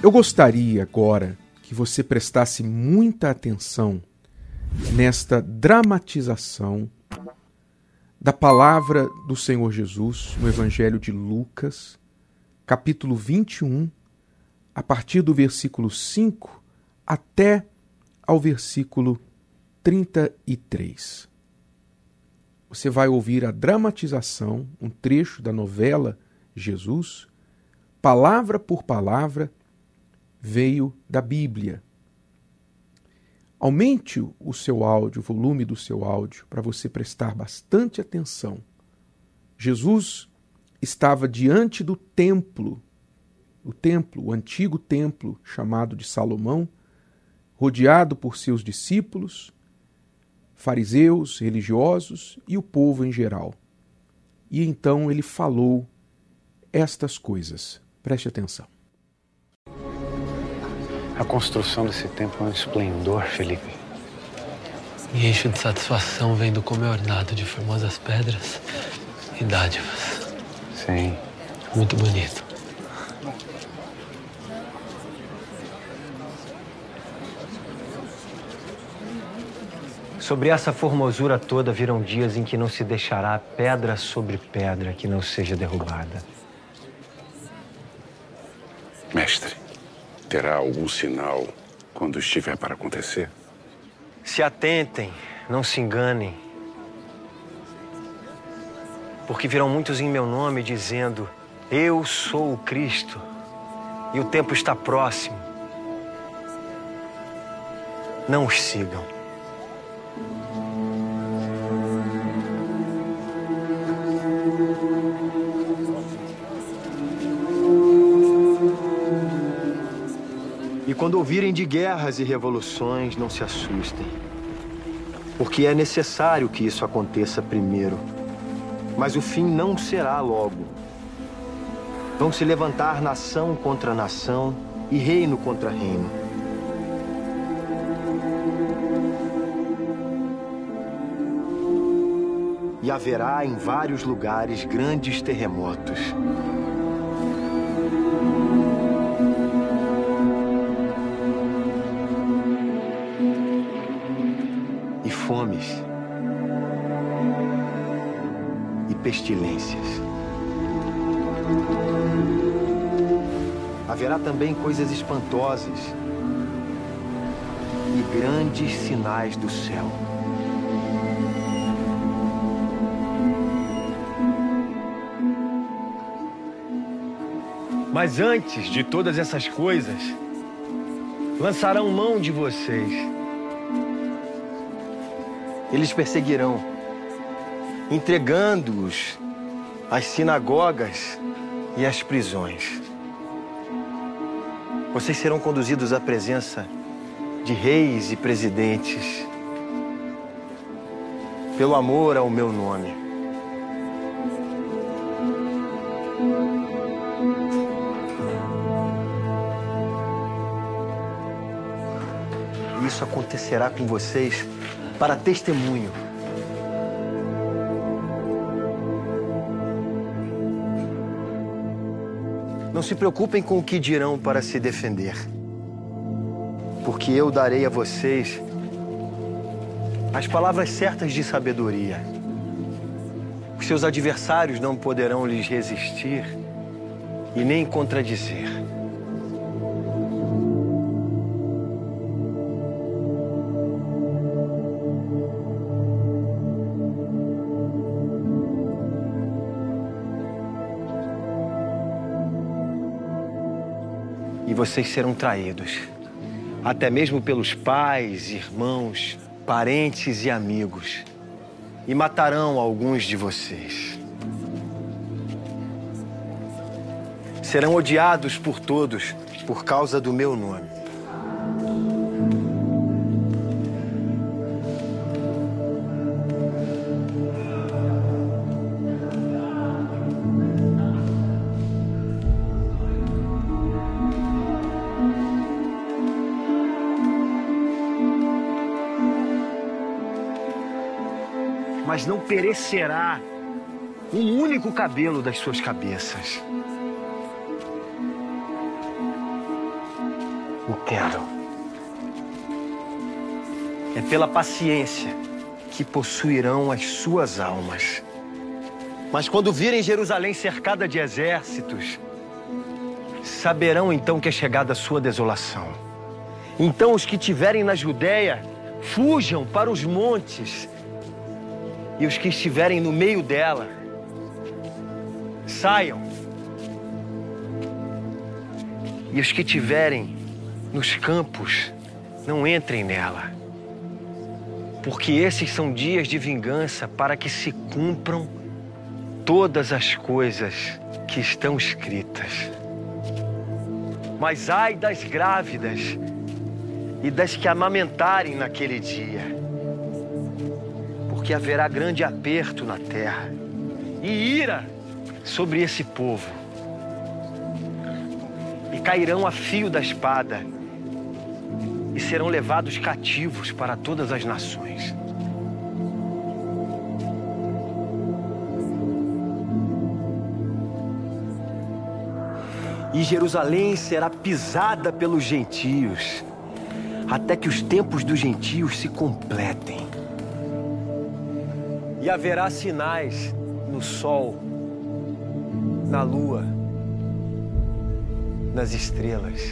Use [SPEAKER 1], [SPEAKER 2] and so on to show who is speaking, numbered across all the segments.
[SPEAKER 1] Eu gostaria agora que você prestasse muita atenção nesta dramatização da palavra do Senhor Jesus no Evangelho de Lucas, capítulo 21, a partir do versículo 5 até ao versículo 33. Você vai ouvir a dramatização, um trecho da novela Jesus, palavra por palavra, veio da Bíblia. Aumente o seu áudio, o volume do seu áudio, para você prestar bastante atenção. Jesus estava diante do templo, o templo, o antigo templo chamado de Salomão, rodeado por seus discípulos, fariseus, religiosos e o povo em geral. E então ele falou estas coisas. Preste atenção.
[SPEAKER 2] A construção desse templo é um esplendor, Felipe.
[SPEAKER 3] Me encho de satisfação vendo como é ornado de formosas pedras e dádivas.
[SPEAKER 2] Sim.
[SPEAKER 3] Muito bonito.
[SPEAKER 4] Sobre essa formosura toda virão dias em que não se deixará pedra sobre pedra que não seja derrubada.
[SPEAKER 5] Mestre, terá algum sinal quando estiver para acontecer?
[SPEAKER 4] Se atentem, não se enganem. Porque virão muitos em meu nome dizendo: Eu sou o Cristo e o tempo está próximo. Não os sigam. Quando ouvirem de guerras e revoluções, não se assustem. Porque é necessário que isso aconteça primeiro. Mas o fim não será logo. Vão se levantar nação contra nação e reino contra reino. E haverá em vários lugares grandes terremotos. Fomes e pestilências. Haverá também coisas espantosas e grandes sinais do céu. Mas antes de todas essas coisas, lançarão mão de vocês. Eles perseguirão, entregando-os às sinagogas e às prisões. Vocês serão conduzidos à presença de reis e presidentes, pelo amor ao meu nome. Isso acontecerá com vocês para testemunho. Não se preocupem com o que dirão para se defender, porque eu darei a vocês as palavras certas de sabedoria. Os seus adversários não poderão lhes resistir e nem contradizer. E vocês serão traídos, até mesmo pelos pais, irmãos, parentes e amigos, e matarão alguns de vocês. Serão odiados por todos por causa do meu nome. Mas não perecerá um único cabelo das suas cabeças. Entendam. É pela paciência que possuirão as suas almas. Mas quando virem Jerusalém cercada de exércitos, saberão então que é chegada a sua desolação. Então os que tiverem na Judéia fujam para os montes, e os que estiverem no meio dela saiam. E os que tiverem nos campos não entrem nela. Porque esses são dias de vingança para que se cumpram todas as coisas que estão escritas. Mas ai das grávidas e das que amamentarem naquele dia, porque haverá grande aperto na terra e ira sobre esse povo, e cairão a fio da espada e serão levados cativos para todas as nações. E Jerusalém será pisada pelos gentios, até que os tempos dos gentios se completem. E haverá sinais no sol, na lua, nas estrelas.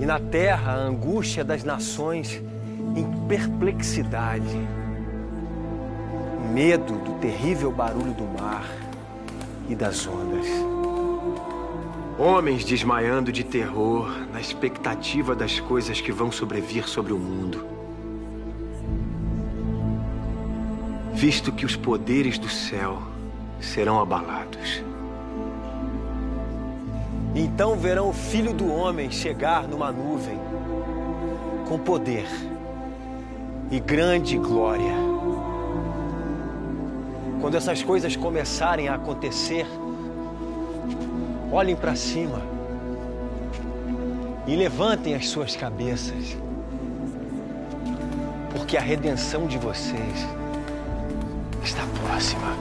[SPEAKER 4] E na terra a angústia das nações em perplexidade, medo do terrível barulho do mar e das ondas. Homens desmaiando de terror na expectativa das coisas que vão sobrevir sobre o mundo. Visto que os poderes do céu serão abalados. Então verão o filho do homem chegar numa nuvem com poder e grande glória. Quando essas coisas começarem a acontecer, olhem para cima e levantem as suas cabeças, porque a redenção de vocês está próxima.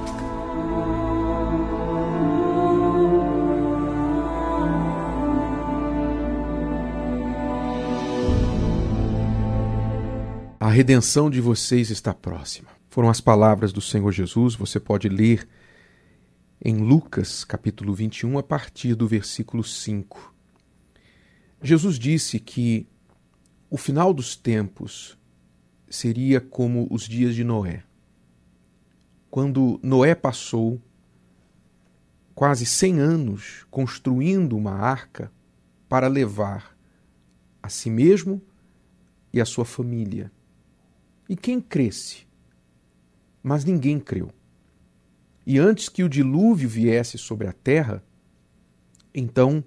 [SPEAKER 1] A redenção de vocês está próxima. Foram as palavras do Senhor Jesus, você pode ler em Lucas, capítulo 21, a partir do versículo 5. Jesus disse que o final dos tempos seria como os dias de Noé. Quando Noé passou quase 100 anos construindo uma arca para levar a si mesmo e a sua família. E quem cresce? Mas ninguém creu. E antes que o dilúvio viesse sobre a terra, então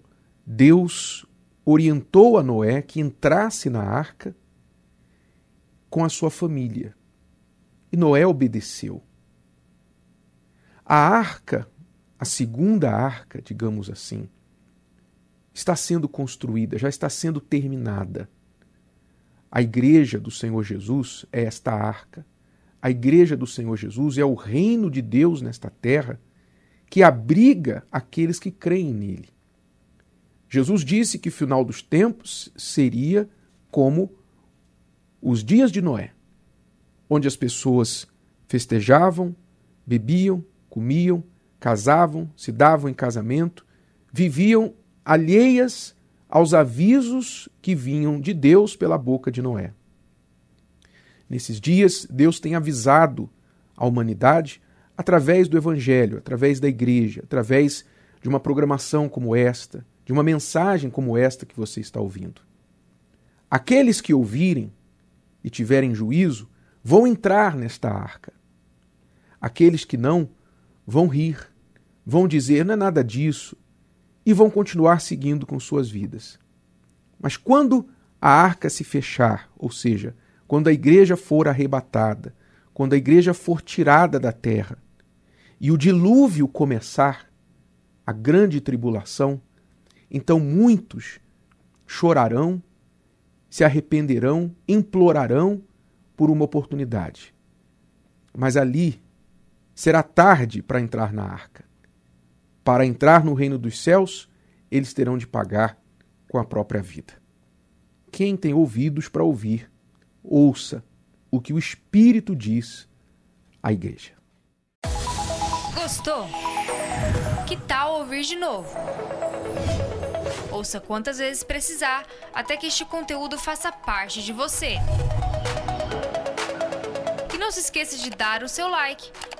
[SPEAKER 1] Deus orientou a Noé que entrasse na arca com a sua família. E Noé obedeceu. A arca, a segunda arca, digamos assim, está sendo construída, já está sendo terminada. A igreja do Senhor Jesus é esta arca a igreja do Senhor Jesus é o reino de Deus nesta terra que abriga aqueles que creem nele. Jesus disse que o final dos tempos seria como os dias de Noé, onde as pessoas festejavam, bebiam, comiam, casavam, se davam em casamento, viviam alheias aos avisos que vinham de Deus pela boca de Noé. Nesses dias, Deus tem avisado a humanidade através do Evangelho, através da igreja, através de uma programação como esta, de uma mensagem como esta que você está ouvindo. Aqueles que ouvirem e tiverem juízo vão entrar nesta arca. Aqueles que não vão rir, vão dizer não é nada disso e vão continuar seguindo com suas vidas. Mas quando a arca se fechar, ou seja, quando a igreja for arrebatada, quando a igreja for tirada da terra e o dilúvio começar, a grande tribulação, então muitos chorarão, se arrependerão, implorarão por uma oportunidade. Mas ali será tarde para entrar na arca. Para entrar no reino dos céus, eles terão de pagar com a própria vida. Quem tem ouvidos para ouvir, ouça o que o Espírito diz à igreja.
[SPEAKER 6] Gostou? Que tal ouvir de novo? Ouça quantas vezes precisar até que este conteúdo faça parte de você. E não se esqueça de dar o seu like,